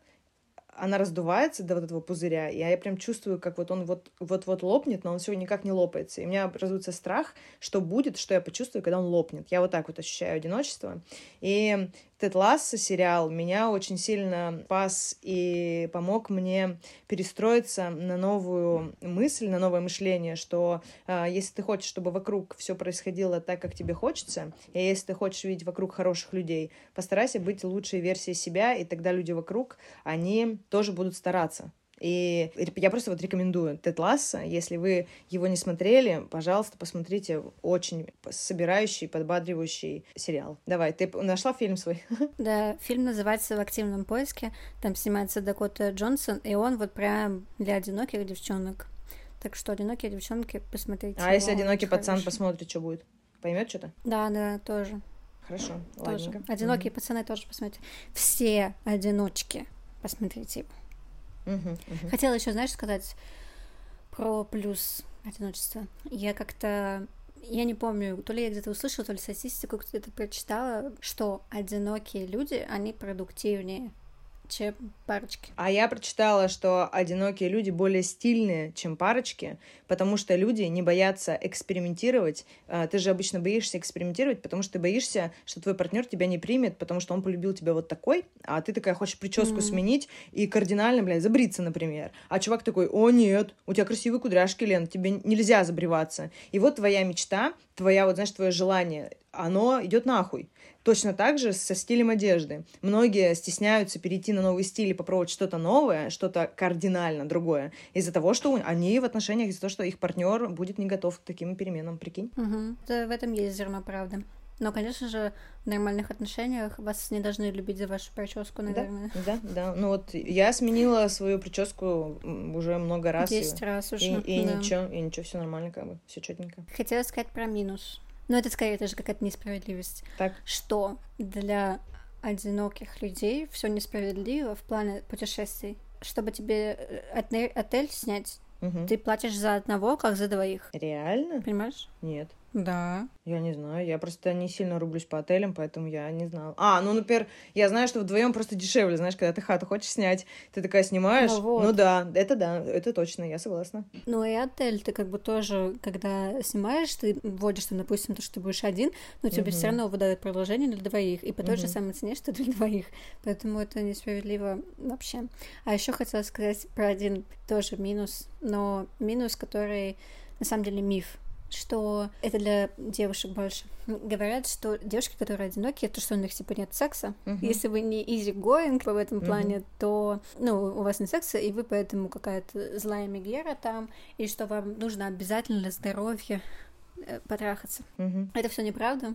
S2: она раздувается до вот этого пузыря, и я прям чувствую, как вот он вот-вот лопнет, но он все никак не лопается. И у меня образуется страх, что будет, что я почувствую, когда он лопнет. Я вот так вот ощущаю одиночество. И Тед Ласса сериал меня очень сильно спас и помог мне перестроиться на новую мысль, на новое мышление, что э, если ты хочешь, чтобы вокруг все происходило так, как тебе хочется, и если ты хочешь видеть вокруг хороших людей, постарайся быть лучшей версией себя, и тогда люди вокруг, они тоже будут стараться. И я просто вот рекомендую Тед Ласса. Если вы его не смотрели, пожалуйста, посмотрите. Очень собирающий, подбадривающий сериал. Давай, ты нашла фильм свой?
S1: Да, фильм называется «В активном поиске». Там снимается Дакота Джонсон, и он вот прям для одиноких девчонок. Так что одинокие девчонки, посмотрите.
S2: А если одинокий пацан посмотрит, что будет? Поймет что-то?
S1: Да, да, тоже.
S2: Хорошо,
S1: тоже. Ладненько. Одинокие угу. пацаны тоже посмотрите. Все одиночки посмотрите его. Хотела еще, знаешь, сказать про плюс одиночества. Я как-то я не помню, то ли я где-то услышала, то ли статистику где-то прочитала, что одинокие люди, они продуктивнее чем парочки.
S2: А я прочитала, что одинокие люди более стильные, чем парочки, потому что люди не боятся экспериментировать. А, ты же обычно боишься экспериментировать, потому что ты боишься, что твой партнер тебя не примет, потому что он полюбил тебя вот такой, а ты такая хочешь прическу mm. сменить и кардинально, блядь, забриться, например. А чувак такой, о нет, у тебя красивые кудряшки, Лен, тебе нельзя забриваться. И вот твоя мечта, твоя, вот знаешь, твое желание, оно идет нахуй. Точно так же со стилем одежды. Многие стесняются перейти на новый стиль и попробовать что-то новое, что-то кардинально другое, из-за того, что они в отношениях, из-за того, что их партнер будет не готов к таким переменам, прикинь.
S1: Угу. Да, в этом есть зерно правды. Но, конечно же, в нормальных отношениях вас не должны любить за вашу прическу, наверное.
S2: Да, да, да. Ну вот я сменила свою прическу уже много раз.
S1: Десять раз уже.
S2: И, и да. ничего, и ничего, все нормально, как бы, все четненько.
S1: Хотела сказать про минус. Но это скорее тоже какая-то несправедливость.
S2: Так.
S1: Что для одиноких людей все несправедливо в плане путешествий. Чтобы тебе э, отель снять, угу. ты платишь за одного, как за двоих.
S2: Реально?
S1: Понимаешь?
S2: Нет.
S1: Да.
S2: Я не знаю, я просто не сильно рублюсь по отелям, поэтому я не знала. А, ну, например, я знаю, что вдвоем просто дешевле, знаешь, когда ты хату хочешь снять, ты такая снимаешь.
S1: Ну вот.
S2: Ну да, это да, это точно, я согласна.
S1: Ну и отель ты как бы тоже, когда снимаешь, ты вводишь там, допустим, то, что ты будешь один, но тебе
S2: Мгм.
S1: все равно выдают предложение для двоих, и по той же
S2: Мгм.
S1: самой цене, что для двоих. Поэтому это несправедливо вообще. А еще хотела сказать про один тоже минус, но минус, который на самом деле миф что это для девушек больше. Говорят, что девушки, которые одинокие, то, что у них типа нет секса.
S2: Мгм.
S1: Если вы не easy going в этом плане, то ну, у вас нет секса, и вы поэтому какая-то злая мегера там, и что вам нужно обязательно для здоровья э, потрахаться.
S2: Мгм.
S1: Это все неправда.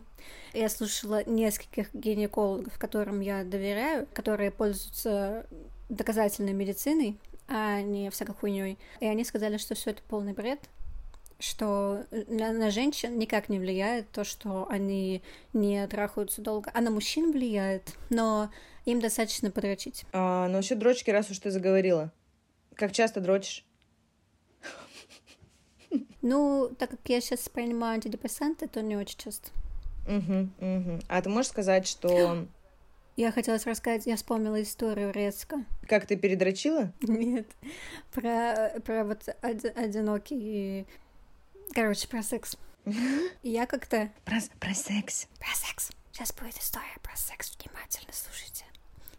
S1: Я слушала нескольких гинекологов, которым я доверяю, которые пользуются доказательной медициной, а не всякой хуйней. И они сказали, что все это полный бред, что на, на женщин никак не влияет то, что они не трахаются долго, а на мужчин влияет, но им достаточно подрочить.
S2: А, ну, насчет дрочки, раз уж ты заговорила. Как часто дрочишь?
S1: Ну, так как я сейчас принимаю антидепрессанты, то не очень часто.
S2: Мгм, мгм. А ты можешь сказать, что...
S1: Я хотела рассказать, я вспомнила историю резко.
S2: Как ты передрочила?
S1: Нет, про, про вот оди- одинокий... Короче, про секс. Я как-то...
S2: Про, про секс.
S1: Про секс. Сейчас будет история про секс. Внимательно слушайте.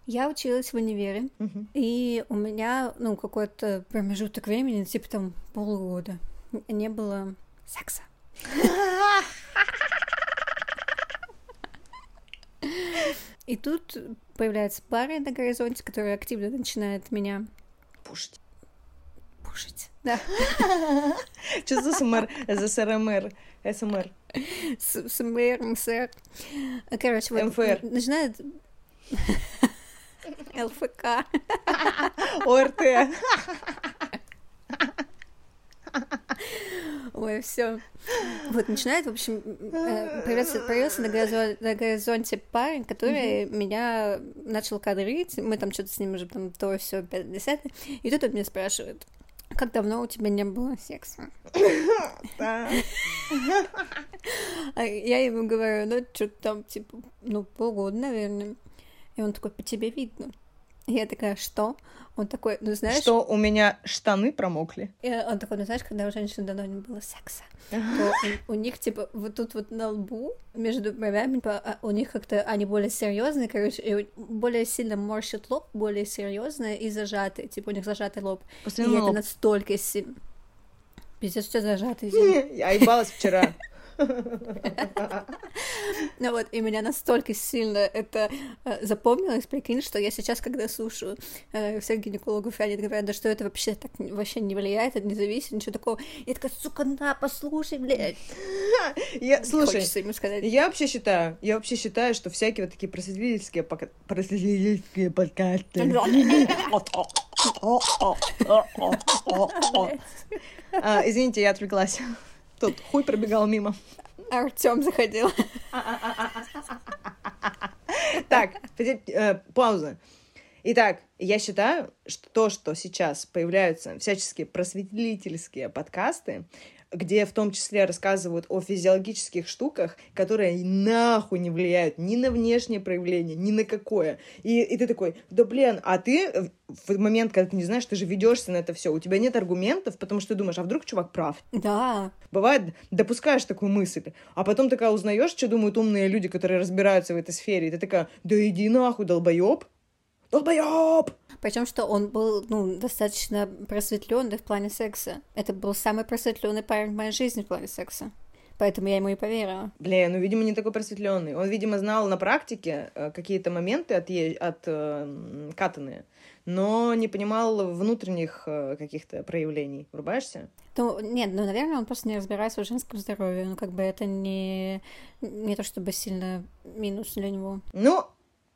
S1: Я училась в универе,
S2: Мгм.
S1: и у меня, ну, какой-то промежуток времени, типа там полгода, не было секса. И тут появляется парень на горизонте, который активно начинает меня
S2: Пушить.
S1: Пушить. Да,
S2: Что за СМР? За СРМР? СМР.
S1: с, с мэром, сэр. Короче, вот
S2: МФР.
S1: начинает... ЛФК.
S2: ОРТ.
S1: Ой, все. Вот начинает, в общем, э, появляется, появился на, горизон- на горизонте парень, который меня начал кадрить. Мы там что-то с ним уже там то все 50 И тут он меня спрашивает, как давно у тебя не было секса? А я ему говорю, ну, что-то там, типа, ну, полгода, наверное. И он такой, по тебе видно. Я такая, что? Он такой, ну, знаешь...
S2: Что, у меня штаны промокли?
S1: И он такой, ну, знаешь, когда у женщин давно не было секса, то у, у них, типа, вот тут вот на лбу, между бровями, по- а, у них как-то они более серьезные, короче, и более сильно морщит лоб, более серьезные и зажатые, типа, у них зажатый лоб. И
S2: Постоянно
S1: это
S2: лоб.
S1: настолько сильно... Пиздец, у тебя зажатый.
S2: Я ебалась вчера.
S1: Ну вот, и меня настолько сильно это э, запомнилось, прикинь, что я сейчас, когда слушаю э, всех гинекологов, и они говорят, да что это вообще так вообще не влияет, это не зависит, ничего такого. Я такая, сука, на, послушай, блядь.
S2: Я, слушай, я вообще считаю, я вообще считаю, что всякие вот такие просветительские, просветительские подкасты. А, Извините, я отвлеклась. Тут хуй пробегал мимо.
S1: Артем заходил.
S2: Так, э, пауза. Итак, я считаю, что то, что сейчас появляются всяческие просветительские подкасты, где в том числе рассказывают о физиологических штуках, которые нахуй не влияют ни на внешнее проявление, ни на какое. И, и ты такой, да блин, а ты в момент, когда ты не знаешь, ты же ведешься на это все, у тебя нет аргументов, потому что ты думаешь, а вдруг чувак прав?
S1: Да.
S2: Бывает, допускаешь такую мысль, а потом такая узнаешь, что думают умные люди, которые разбираются в этой сфере, и ты такая, да иди нахуй, долбоеб! Долбоеб!
S1: Причем, что он был, ну, достаточно просветленный в плане секса. Это был самый просветленный парень в моей жизни в плане секса. Поэтому я ему и поверила.
S2: Блин, ну, видимо, не такой просветленный. Он, видимо, знал на практике э, какие-то моменты от, от э, катанные, но не понимал внутренних э, каких-то проявлений. Врубаешься?
S1: Ну, нет, ну, наверное, он просто не разбирается в женском здоровье. Ну, как бы это не, не то чтобы сильно минус для него.
S2: Ну,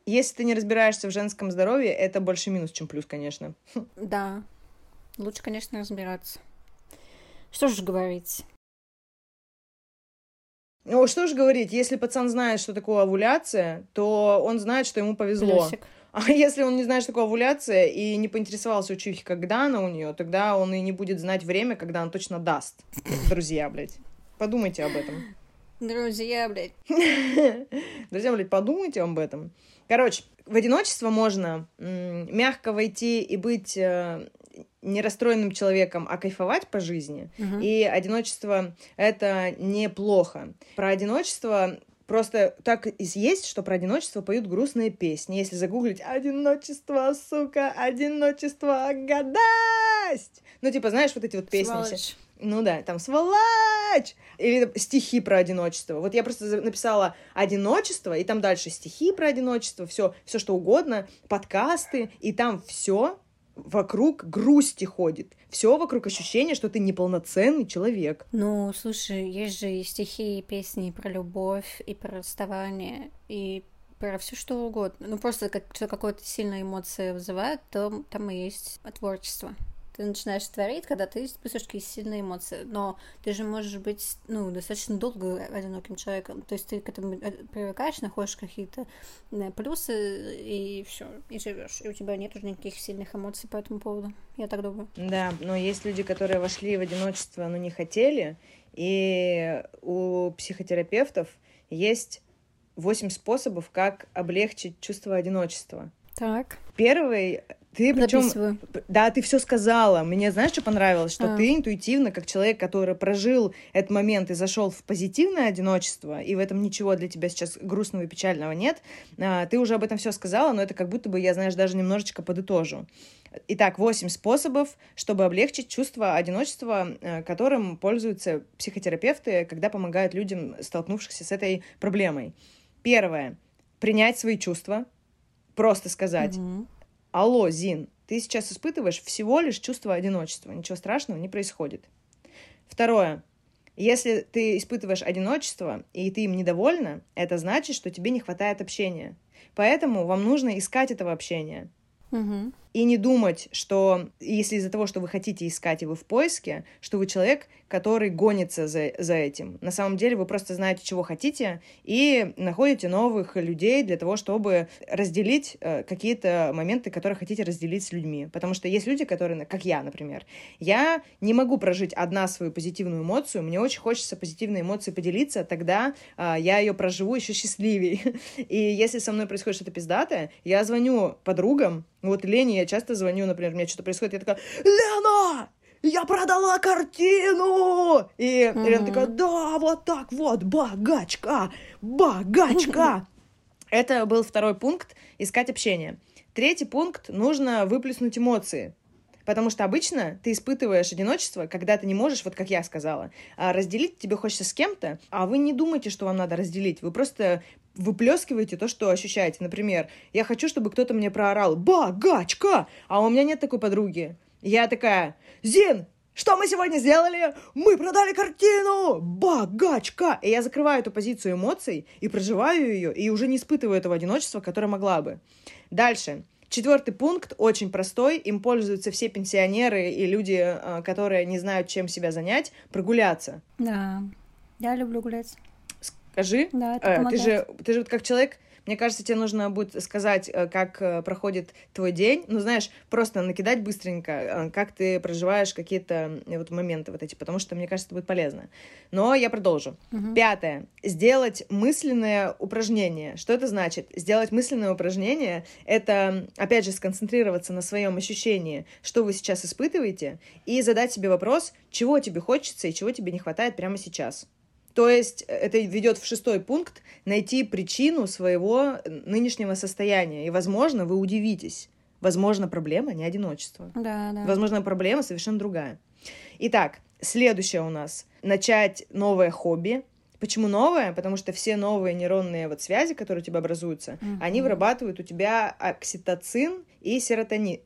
S2: если ты не разбираешься в женском здоровье, это больше минус, чем плюс, конечно.
S1: Да. Лучше, конечно, разбираться. Что же говорить?
S2: Ну, что ж говорить, если пацан знает, что такое овуляция, то он знает, что ему повезло.
S1: Плюсик.
S2: А если он не знает, что такое овуляция, и не поинтересовался у Чухи, когда она у нее, тогда он и не будет знать время, когда она точно даст. Друзья, блядь. Подумайте об этом.
S1: Друзья, блядь.
S2: Друзья, блядь, подумайте об этом. Короче, в одиночество можно мягко войти и быть э, не расстроенным человеком, а кайфовать по жизни.
S1: Мгм.
S2: И одиночество это неплохо. Про одиночество просто так и есть, что про одиночество поют грустные песни. Если загуглить «Одиночество, сука, одиночество, гадость!» Ну, типа, знаешь, вот эти вот песни.
S1: Сволочь.
S2: Ну да, там «Сволочь!» Или стихи про одиночество. Вот я просто написала «одиночество», и там дальше стихи про одиночество, все, все что угодно, подкасты, и там все вокруг грусти ходит. Все вокруг ощущения, что ты неполноценный человек.
S1: Ну, слушай, есть же и стихи, и песни про любовь, и про расставание, и про все что угодно. Ну, просто как что какое-то сильная эмоция вызывает, то там и есть творчество. Ты начинаешь творить, когда ты испытываешь какие-то сильные эмоции. Но ты же можешь быть, ну, достаточно долго одиноким человеком. То есть ты к этому э, привыкаешь, находишь какие-то э, плюсы, и все, и живешь. И у тебя нет уже никаких сильных эмоций по этому поводу. Я так думаю.
S2: Да, но есть люди, которые вошли в одиночество, но не хотели, и у психотерапевтов есть восемь способов, как облегчить чувство одиночества.
S1: Так.
S2: Первый, ты причем. Да, ты все сказала. Мне знаешь, что понравилось? Что
S1: А.
S2: ты интуитивно, как человек, который прожил этот момент и зашел в позитивное одиночество, и в этом ничего для тебя сейчас грустного и печального нет, а, ты уже об этом все сказала, но это как будто бы я, знаешь, даже немножечко подытожу. Итак, восемь способов, чтобы облегчить чувство одиночества, э, которым пользуются психотерапевты, когда помогают людям, столкнувшихся с этой проблемой. Первое. Принять свои чувства. Просто сказать,
S1: Мгм.
S2: Алло, Зин, ты сейчас испытываешь всего лишь чувство одиночества. Ничего страшного не происходит. Второе. Если ты испытываешь одиночество, и ты им недовольна, это значит, что тебе не хватает общения. Поэтому вам нужно искать этого общения.
S1: Мгм.
S2: И не думать, что если из-за того, что вы хотите искать, и вы в поиске, что вы человек, который гонится за, за этим. На самом деле вы просто знаете, чего хотите, и находите новых людей для того, чтобы разделить э, какие-то моменты, которые хотите разделить с людьми. Потому что есть люди, которые, как я, например, я не могу прожить одна свою позитивную эмоцию, мне очень хочется позитивной эмоцией поделиться, тогда а, я ее проживу еще счастливее. И если со мной происходит что-то пиздатое, я звоню подругам, вот Лене я часто звоню, например, у меня что-то происходит, я такая, Лена, я продала картину! И
S1: Мгм.
S2: Лена такая, да, вот так вот, богачка, богачка. Это был второй пункт — искать общение. Третий пункт — нужно выплеснуть эмоции. Потому что обычно ты испытываешь одиночество, когда ты не можешь, вот как я сказала, а разделить тебе хочется с кем-то, а вы не думаете, что вам надо разделить. Вы просто выплескиваете то, что ощущаете. Например, я хочу, чтобы кто-то мне проорал «Богачка!», а у меня нет такой подруги. Я такая «Зин, что мы сегодня сделали? Мы продали картину! Богачка! И я закрываю эту позицию эмоций и проживаю ее, и уже не испытываю этого одиночества, которое могла бы. Дальше. Четвертый пункт очень простой. Им пользуются все пенсионеры и люди, э, которые не знают, чем себя занять. Прогуляться.
S1: Да. Я люблю гулять.
S2: Скажи,
S1: Да, это
S2: э, ты
S1: помогает.
S2: же, ты же вот как человек, мне кажется, тебе нужно будет сказать, э, как э, проходит твой день. Ну, знаешь, просто накидать быстренько, как ты проживаешь какие-то вот моменты вот эти, потому что, мне кажется, это будет полезно. Но я продолжу.
S1: Мгм.
S2: Пятое. Сделать мысленное упражнение. Что это значит? Сделать мысленное упражнение — это, опять же, сконцентрироваться на своем ощущении, что вы сейчас испытываете, и задать себе вопрос, чего тебе хочется и чего тебе не хватает прямо сейчас. То есть э, это ведет в шестой пункт найти причину своего нынешнего состояния. И, возможно, вы удивитесь. Возможно, проблема не одиночество.
S1: Да, да.
S2: Возможно, проблема совершенно другая. Итак, следующее у нас. Начать новое хобби. Почему новое? Потому что все новые нейронные вот связи, которые у тебя образуются,
S1: Мгм.
S2: они вырабатывают у тебя окситоцин и серотонин.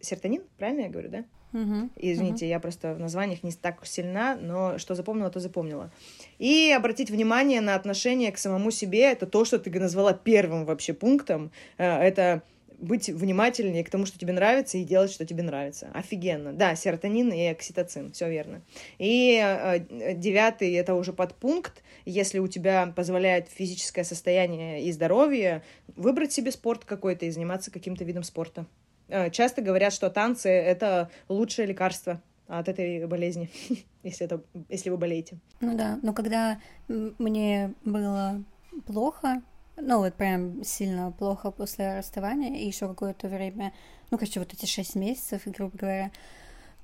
S2: Серотонин? Правильно я говорю, да?
S1: Мгм.
S2: Извините, я просто в названиях не так сильна, но что запомнила, то запомнила. И обратить внимание на отношение к самому себе. Это то, что ты назвала первым вообще пунктом. Э, Это быть внимательнее к тому, что тебе нравится, и делать, что тебе нравится. Офигенно. Да, серотонин и окситоцин, все верно. И э, девятый это уже подпункт. Если у тебя позволяет физическое состояние и здоровье, выбрать себе спорт какой-то и заниматься каким-то видом спорта. Э, Часто говорят, что танцы — это лучшее лекарство от этой болезни. если, это, если вы болеете.
S1: Ну да, но когда мне было плохо, ну вот прям сильно плохо после расставания, и еще какое-то время, ну, короче, вот эти шесть месяцев, грубо говоря,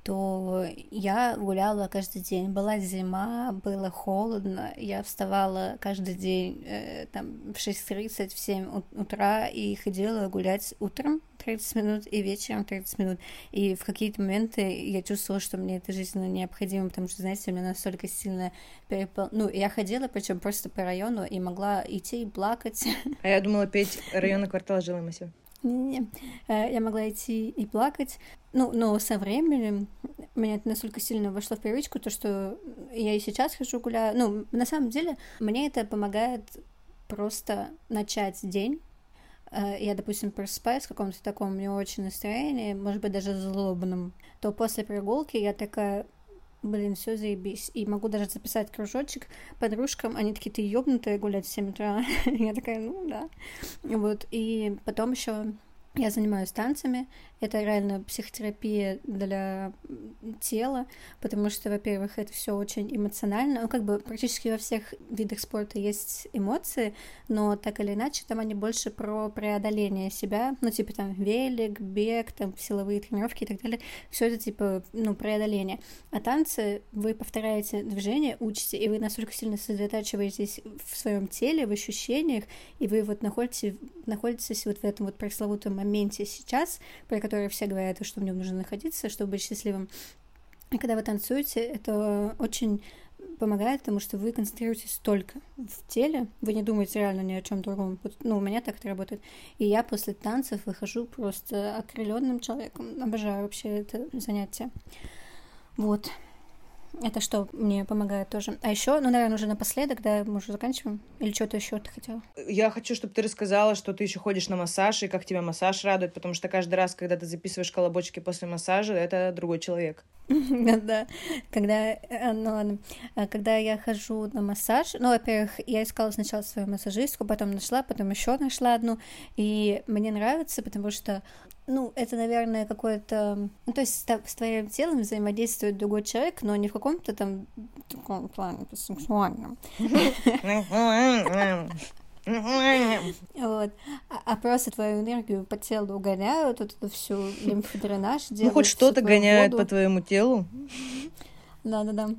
S1: то я гуляла каждый день. Была зима, было холодно, я вставала каждый день э, там в 6.30, в 7 утра и ходила гулять утром 30 минут и вечером 30 минут. И в какие-то моменты я чувствовала, что мне это жизненно необходимо, потому что, знаете, у меня настолько сильно перепол... Ну, я ходила, причем просто по району, и могла идти и плакать.
S2: А я думала петь районный квартал жилой массив.
S1: Не-не-не. Э, я могла идти и плакать. Ну, но со временем меня это настолько сильно вошло в привычку, то, что я и сейчас хожу гуляю. Ну, на самом деле, мне это помогает просто начать день. Э, я, допустим, просыпаюсь в каком-то таком не очень настроении, может быть, даже злобном, то после прогулки я такая, блин, все заебись. И могу даже записать кружочек подружкам, они такие, ты ёбнутая гулять в 7 утра. я такая, ну да. Вот, и потом еще я занимаюсь танцами. Это реально психотерапия для тела, потому что, во-первых, это все очень эмоционально. Ну, как бы практически во всех видах спорта есть эмоции, но так или иначе там они больше про преодоление себя. Ну, типа там велик, бег, там силовые тренировки и так далее. Все это типа, ну, преодоление. А танцы вы повторяете движение, учите, и вы настолько сильно сосредотачиваетесь в своем теле, в ощущениях, и вы вот находите, находитесь вот в этом вот пресловутом моменте сейчас, про который все говорят, что в нем нужно находиться, чтобы быть счастливым. И когда вы танцуете, это очень помогает, потому что вы концентрируетесь только в теле, вы не думаете реально ни о чем другом. Ну, у меня так это работает. И я после танцев выхожу просто окрыленным человеком. Обожаю вообще это занятие. Вот. Это что мне помогает тоже. А еще, ну, наверное, уже напоследок, да, мы уже заканчиваем. Или что-то еще ты хотела?
S2: Я хочу, чтобы ты рассказала, что ты еще ходишь на массаж, и как тебя массаж радует, потому что каждый раз, когда ты записываешь колобочки после массажа, это другой человек.
S1: Да, когда, э, ну ладно, э, когда я хожу на массаж, ну, во-первых, я искала сначала свою массажистку, потом нашла, потом еще нашла одну, и мне нравится, потому что ну, это, наверное, какое-то... Ну, то есть с твоим телом взаимодействует другой человек, но не в каком-то там таком плане сексуальном. Вот. А, а просто твою энергию по телу гоняют, вот эту всю лимфодренаж
S2: делают. Ну, хоть что-то гоняют по твоему телу.
S1: Да-да-да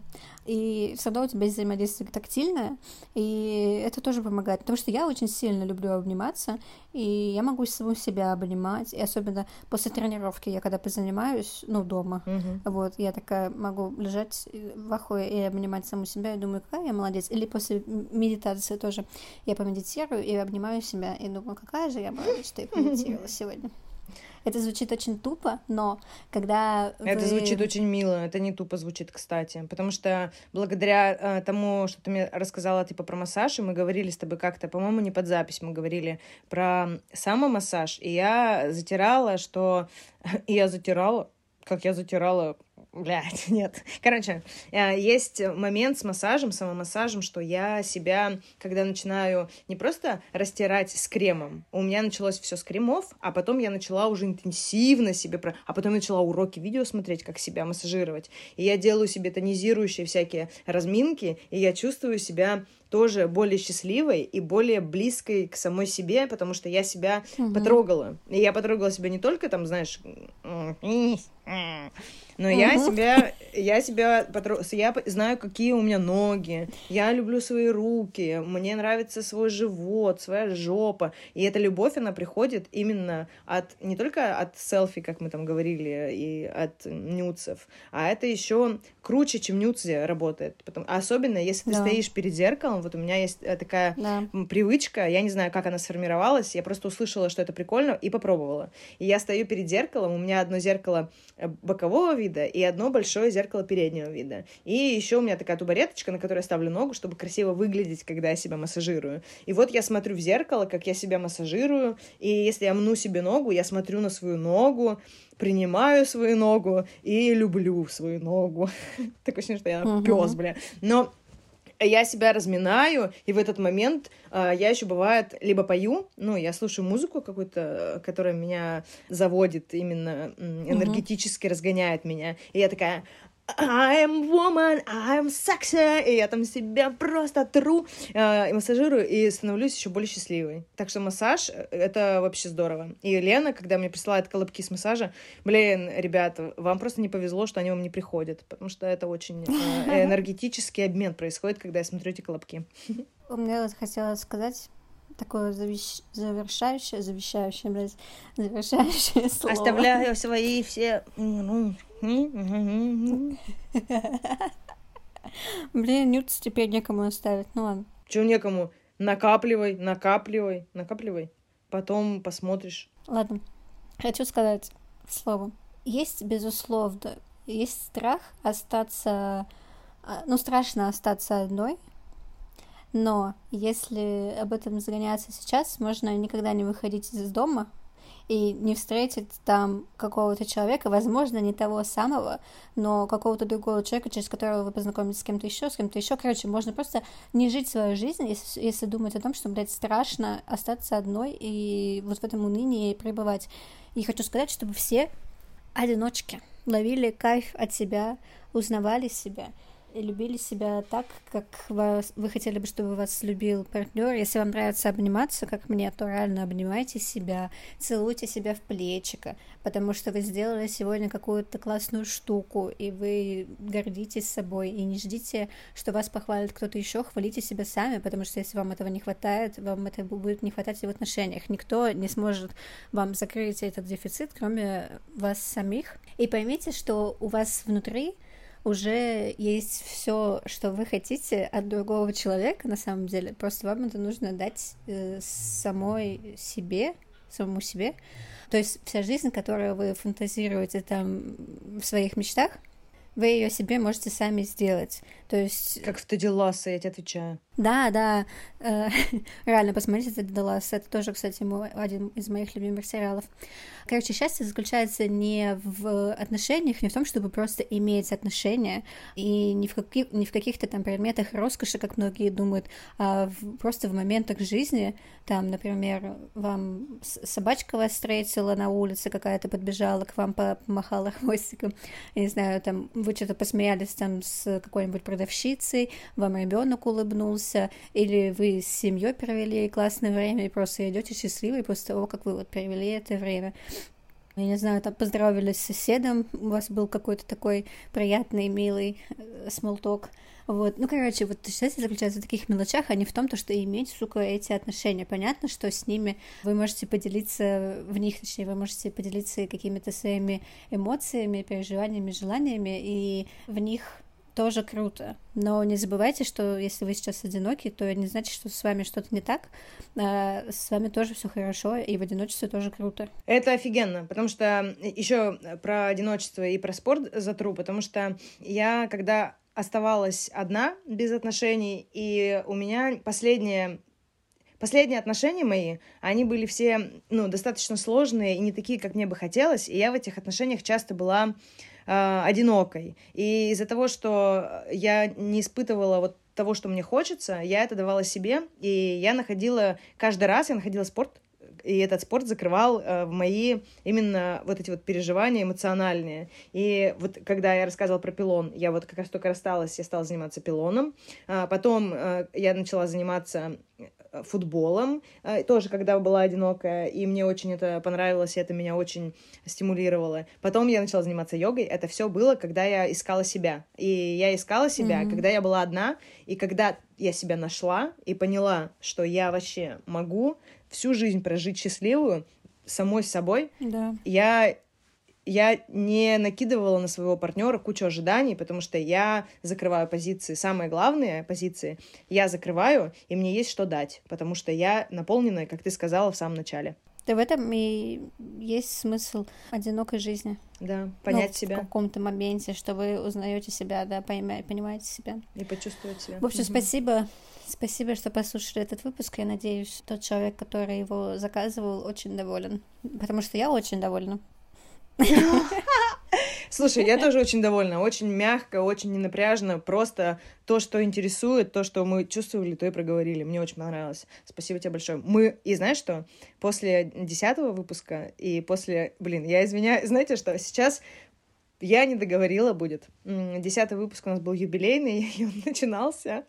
S1: и все равно у тебя есть взаимодействие тактильное, и это тоже помогает, потому что я очень сильно люблю обниматься, и я могу саму себя обнимать, и особенно после тренировки, я когда позанимаюсь, ну, дома, uh-huh. вот, я такая могу лежать в ахуе и обнимать саму себя, и думаю, какая я молодец, или после медитации тоже, я помедитирую и обнимаю себя, и думаю, какая же я молодец, что я помедитировала сегодня. Это звучит очень тупо, но когда
S2: Это вы... звучит очень мило, это не тупо звучит, кстати, потому что благодаря э, тому, что ты мне рассказала, типа, про массаж, и мы говорили с тобой как-то, по-моему, не под запись, мы говорили про самомассаж, и я затирала, что... и я затирала, как я затирала Блядь, нет. Короче, э, есть момент с массажем, самомассажем, что я себя, когда начинаю не просто растирать с кремом, у меня началось все с кремов, а потом я начала уже интенсивно себе, про... а потом начала уроки видео смотреть, как себя массажировать. И я делаю себе тонизирующие всякие разминки, и я чувствую себя тоже более счастливой и более близкой к самой себе, потому что я себя угу. потрогала. И я потрогала себя не только там, знаешь, но угу. я себя, я себя я знаю, какие у меня ноги, я люблю свои руки, мне нравится свой живот, своя жопа, и эта любовь, она приходит именно от, не только от селфи, как мы там говорили, и от нюцев, а это еще круче, чем нюцы работает, Потом, особенно если да. ты стоишь перед зеркалом, вот у меня есть э, такая да. привычка, я не знаю, как она сформировалась, я просто услышала, что это прикольно, и попробовала. И я стою перед зеркалом, у меня одно зеркало э, бокового вида и одно большое зеркало переднего вида. И еще у меня такая тубареточка, на которой я ставлю ногу, чтобы красиво выглядеть, когда я себя массажирую. И вот я смотрю в зеркало, как я себя массажирую, и если я мну себе ногу, я смотрю на свою ногу, принимаю свою ногу и люблю свою ногу. Такое ощущение, что я пес, бля. Но я себя разминаю, и в этот момент э, я еще бывает либо пою, ну, я слушаю музыку какую-то, которая меня заводит именно энергетически, mm-hmm. разгоняет меня, и я такая I'm woman, I'm sexy, и я там себя просто тру, э, и массажирую, и становлюсь еще более счастливой. Так что массаж — это вообще здорово. И Лена, когда мне присылает колобки с массажа, блин, ребята, вам просто не повезло, что они вам не приходят, потому что это очень э, энергетический обмен происходит, когда я смотрю эти колобки.
S1: У меня вот хотела сказать, такое завещ... завершающее, завещающее, блядь, завершающее слово.
S2: Оставляю свои все...
S1: Блин, нюц теперь некому оставить, ну ладно.
S2: Чего некому? Накапливай, накапливай, накапливай. Потом посмотришь.
S1: Ладно. Хочу сказать слово. Есть, безусловно, есть страх остаться... А, ну, страшно остаться одной, но если об этом загоняться сейчас, можно никогда не выходить из дома и не встретить там какого-то человека, возможно, не того самого, но какого-то другого человека, через которого вы познакомитесь с кем-то еще, с кем-то еще. Короче, можно просто не жить свою жизнь, если, если думать о том, что, блядь, страшно остаться одной и вот в этом унынии пребывать. И хочу сказать, чтобы все одиночки ловили кайф от себя, узнавали себя — и любили себя так, как вас, вы хотели бы, чтобы вас любил партнер. Если вам нравится обниматься, как мне, то реально обнимайте себя, целуйте себя в плечико, потому что вы сделали сегодня какую-то классную штуку, и вы гордитесь собой, и не ждите, что вас похвалит кто-то еще, хвалите себя сами, потому что если вам этого не хватает, вам это будет не хватать и в отношениях. Никто не сможет вам закрыть этот дефицит, кроме вас самих. И поймите, что у вас внутри уже есть все, что вы хотите от другого человека, на самом деле. Просто вам это нужно дать э, самой себе, самому себе. То есть вся жизнь, которую вы фантазируете там в своих мечтах, вы ее себе можете сами сделать. То есть...
S2: Как в Теди Ласса, я тебе отвечаю.
S1: Да, да, э, реально, посмотрите Теди Ласса, это тоже, кстати, мой, один из моих любимых сериалов. Короче, счастье заключается не в отношениях, не в том, чтобы просто иметь отношения, и не в, каких, не в каких-то там предметах роскоши, как многие думают, а в, просто в моментах жизни, там, например, вам собачка вас встретила на улице, какая-то подбежала к вам, помахала хвостиком, я не знаю, там, вы что-то посмеялись там с какой-нибудь продавщицей, вам ребенок улыбнулся, или вы с семьей провели классное время и просто идете счастливы после того, как вы вот провели это время. Я не знаю, там поздравились с соседом, у вас был какой-то такой приятный, милый э, смолток. Вот, ну, короче, вот счастье заключается в таких мелочах, а не в том, то, что иметь, сука, эти отношения. Понятно, что с ними вы можете поделиться, в них, точнее, вы можете поделиться какими-то своими эмоциями, переживаниями, желаниями, и в них тоже круто. Но не забывайте, что если вы сейчас одиноки, то не значит, что с вами что-то не так. А с вами тоже все хорошо, и в одиночестве тоже круто.
S2: Это офигенно, потому что еще про одиночество и про спорт затру, потому что я, когда оставалась одна без отношений, и у меня последние Последние отношения мои, они были все, ну, достаточно сложные и не такие, как мне бы хотелось, и я в этих отношениях часто была э, одинокой. И из-за того, что я не испытывала вот того, что мне хочется, я это давала себе, и я находила, каждый раз я находила спорт, и этот спорт закрывал э, в мои именно вот эти вот переживания эмоциональные. И вот когда я рассказывала про пилон, я вот как раз только рассталась, я стала заниматься пилоном. А потом э, я начала заниматься футболом, э, тоже когда была одинокая, и мне очень это понравилось, и это меня очень стимулировало. Потом я начала заниматься йогой, это все было, когда я искала себя. И я искала себя, mm-hmm. когда я была одна, и когда я себя нашла и поняла, что я вообще могу всю жизнь прожить счастливую самой собой,
S1: да.
S2: я я не накидывала на своего партнера кучу ожиданий, потому что я закрываю позиции, самые главные позиции, я закрываю, и мне есть что дать, потому что я наполненная, как ты сказала в самом начале.
S1: Да в этом и есть смысл одинокой жизни.
S2: Да, понять
S1: ну,
S2: себя.
S1: В каком-то моменте, что вы узнаете себя, да, понимаете себя.
S2: И почувствовать себя.
S1: В общем, угу. спасибо. Спасибо, что послушали этот выпуск. Я надеюсь, тот человек, который его заказывал, очень доволен. Потому что я очень довольна.
S2: Слушай, я тоже очень довольна. Очень мягко, очень ненапряжно. Просто то, что интересует, то, что мы чувствовали, то и проговорили. Мне очень понравилось. Спасибо тебе большое. Мы, и знаешь что? После десятого выпуска и после... Блин, я извиняюсь. Знаете что? Сейчас Я не договорила будет. Десятый выпуск у нас был юбилейный, и он начинался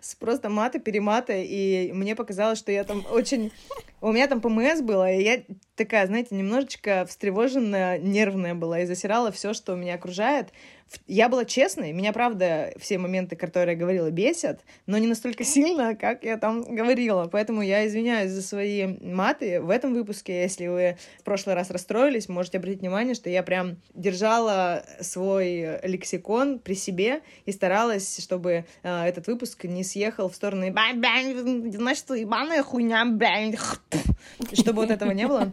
S2: с просто мата-перемата, и мне показалось, что я там очень... У меня там ПМС было, и я такая, знаете, немножечко встревоженная, нервная была, и засирала все, что меня окружает. Я была честной, меня, правда, все моменты, которые я говорила, бесят, но не настолько сильно, как я там говорила. Поэтому я извиняюсь за свои маты в этом выпуске. Если вы в прошлый раз расстроились, можете обратить внимание, что я прям держала свой лексикон при себе и старалась, чтобы э, этот выпуск не съехал в сторону значит, ебаная хуйня, чтобы вот этого не было.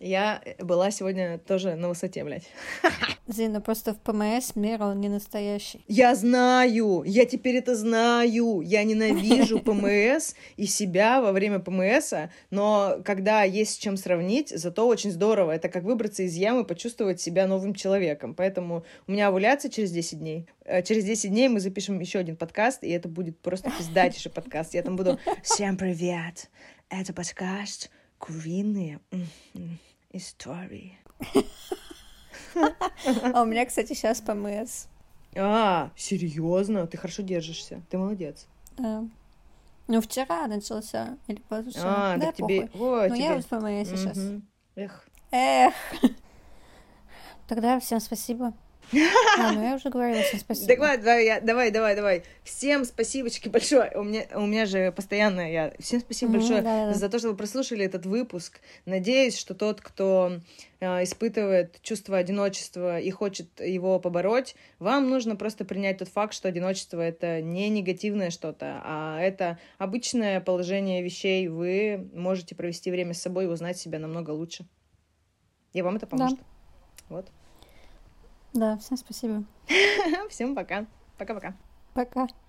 S2: Я была сегодня тоже на высоте, блядь.
S1: Зина, просто в ПМС мир, он не настоящий.
S2: Я знаю, я теперь это знаю. Я ненавижу ПМС и себя во время ПМС, но когда есть с чем сравнить, зато очень здорово. Это как выбраться из ямы, почувствовать себя новым человеком. Поэтому у меня овуляция через 10 дней. Э, через 10 дней мы запишем еще один подкаст, и это будет просто пиздатейший подкаст. Я там буду «Всем привет! Это подкаст куриные истории.
S1: А у меня, кстати, сейчас ПМС.
S2: А, серьезно? Ты хорошо держишься. Ты молодец.
S1: Ну, вчера начался. Или
S2: позавчера. А, да, тебе...
S1: Ой, ну, я вот в ПМС сейчас.
S2: Эх.
S1: Эх. Тогда всем спасибо. А, ну я уже говорила, всем спасибо.
S2: Давай, давай, давай, давай, давай. Всем спасибочки большое. У меня, у меня же постоянно я... Всем спасибо mm-hmm, большое да, да. за то, что вы прослушали этот выпуск. Надеюсь, что тот, кто э, испытывает чувство одиночества и хочет его побороть, вам нужно просто принять тот факт, что одиночество — это не негативное что-то, а это обычное положение вещей. Вы можете провести время с собой и узнать себя намного лучше. И вам это поможет. Да. Вот.
S1: Да, всем спасибо.
S2: Всем пока. Пока-пока.
S1: Пока. -пока. пока.